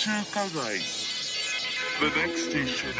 Motomachi Chukagai. The next station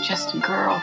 just a girl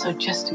also just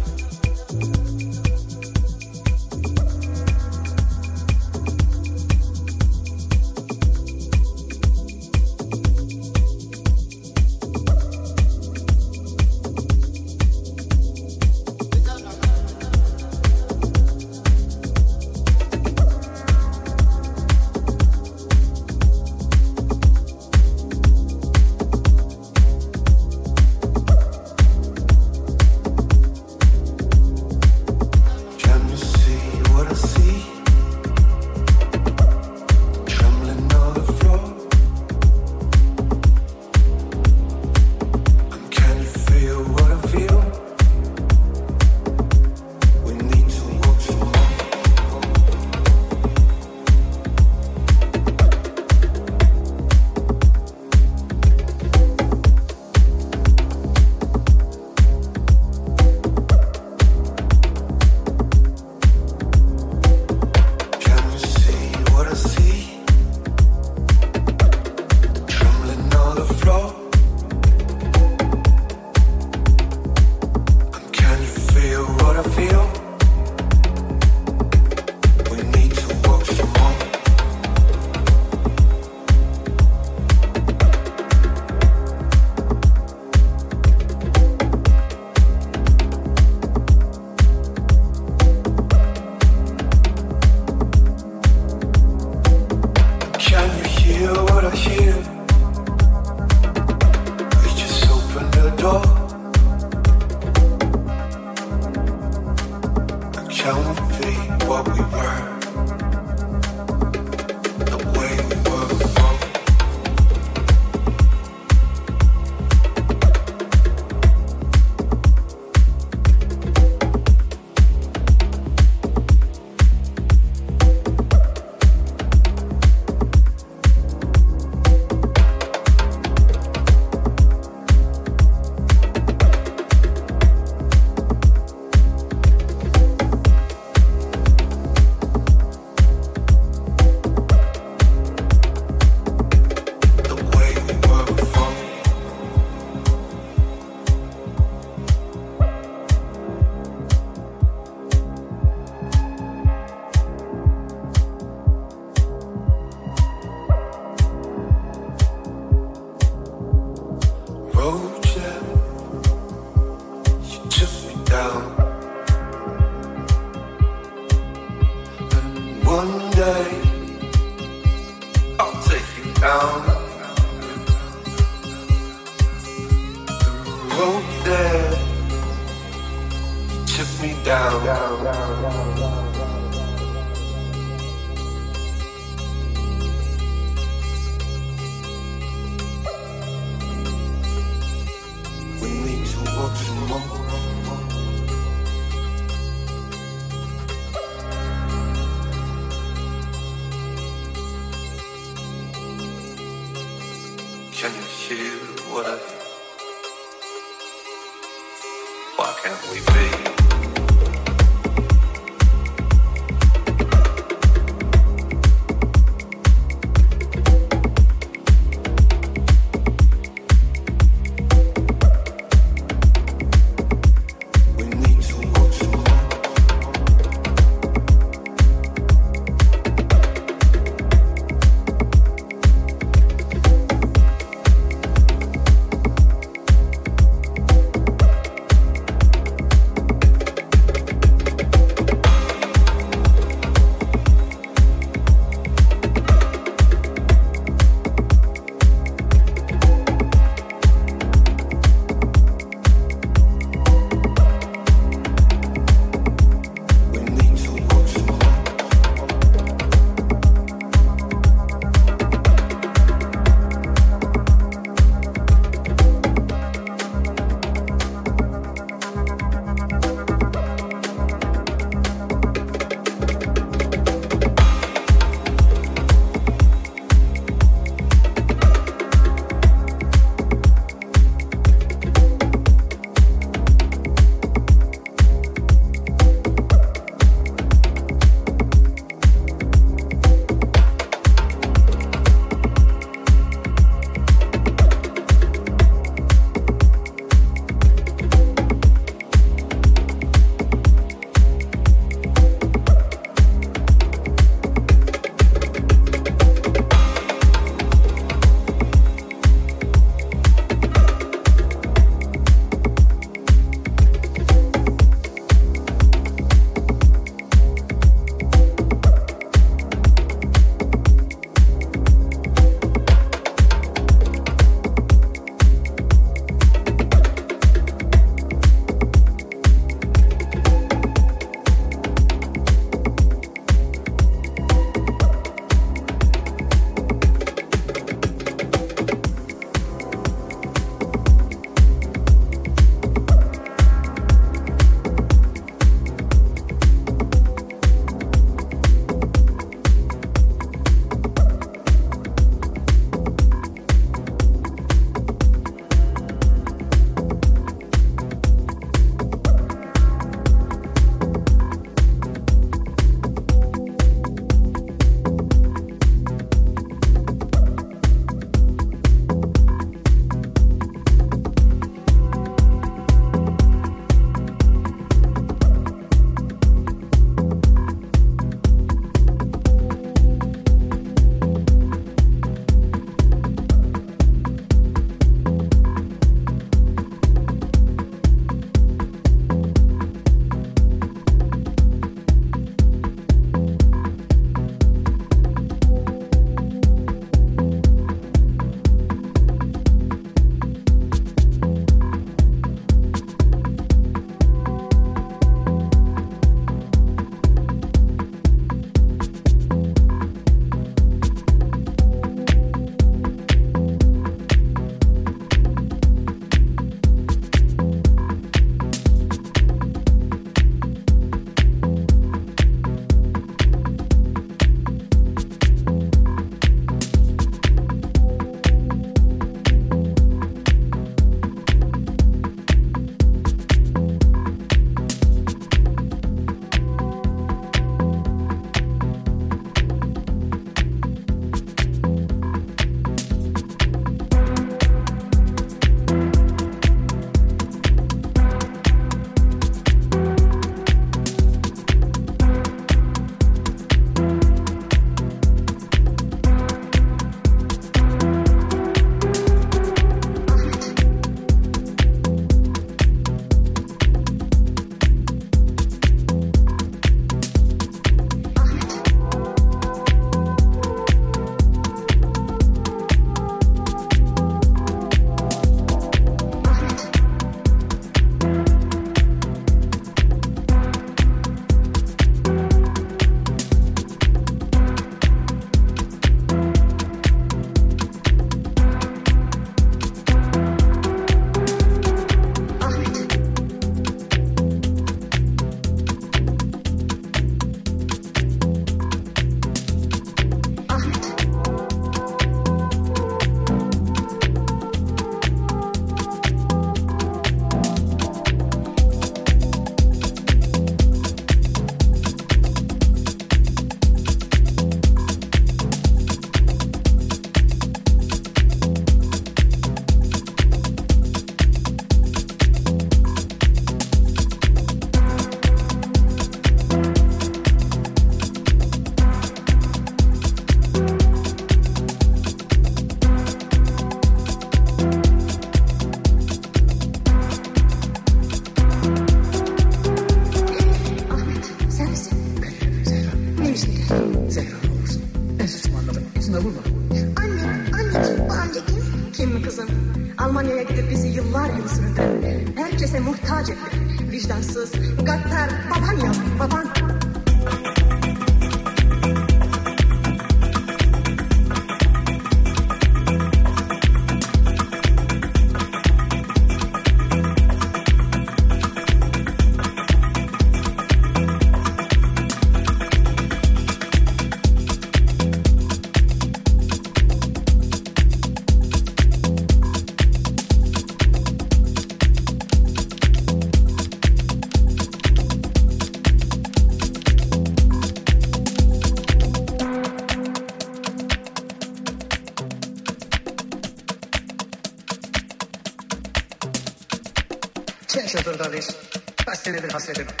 発生るの。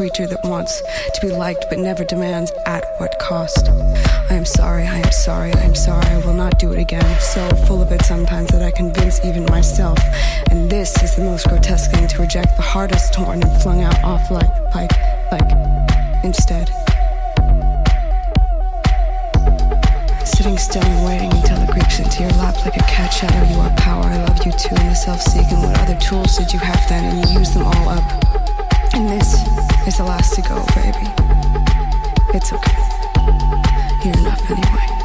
creature that wants to be liked but never demands at what cost. I am sorry, I am sorry, I am sorry, I will not do it again. So full of it sometimes that I convince even myself. And this is the most grotesque thing to reject the hardest torn and flung out off like, like, like, instead. sitting still and waiting until it creeps into your lap like a cat shadow. You are power, I love you too, and the self seeking. What other tools did you have then? And you use them all up. And this He's the last to go, baby. It's okay. You're enough anyway.